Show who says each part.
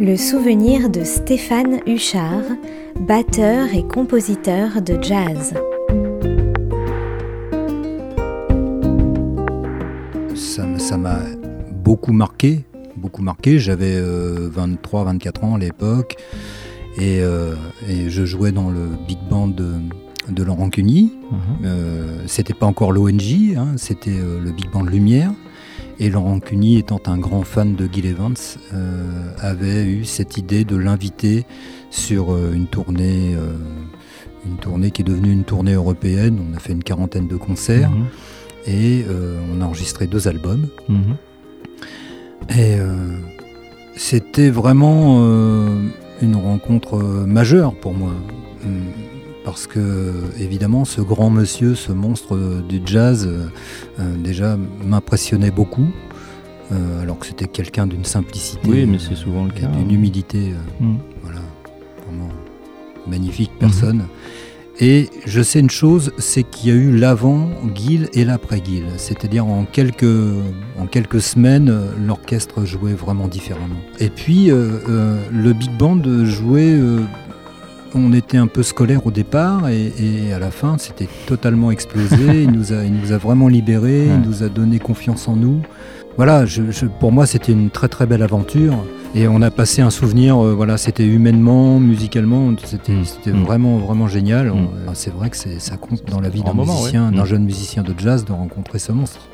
Speaker 1: Le souvenir de Stéphane Huchard, batteur et compositeur de jazz.
Speaker 2: Ça m'a beaucoup marqué, beaucoup marqué. J'avais euh, 23-24 ans à l'époque et, euh, et, je jouais dans le big band de, Laurent Cuny. Mhm. Euh, c'était pas encore l'ONG, hein, c'était euh, le big band Lumière. Et Laurent Cuny, étant un grand fan de Gil Evans, avait eu cette idée de l'inviter sur une tournée, une tournée qui est devenue une tournée européenne. On a fait une quarantaine de concerts mhm. et on a enregistré deux albums. Mhm. Et c'était vraiment une rencontre euh, majeure pour moi. Euh, parce que, évidemment, ce grand monsieur, ce monstre du jazz, euh, déjà m'impressionnait beaucoup. alors que c'était quelqu'un d'une simplicité.
Speaker 3: Oui, mais c'est souvent le cas.
Speaker 2: D'une humilité. Mm. Voilà, vraiment magnifique personne. Et je sais une chose, c'est qu'il y a eu l'avant Guil et l'après Guil. C'est-à-dire en quelques, en quelques semaines, l'orchestre jouait vraiment différemment. Et puis euh, euh, le big band jouait. Euh, on était un peu scolaire au départ et, à la fin c'était totalement explosé. il, nous a, il nous a vraiment libérés, il nous a donné confiance en nous. Voilà, pour moi c'était une très très belle aventure. Et on a passé un souvenir, euh, voilà, c'était humainement, musicalement, c'était mm. Mm. vraiment, vraiment génial. Mm. C'est vrai que ça compte dans la vie d'un musicien, d'un jeune musicien de jazz de rencontrer ce monstre.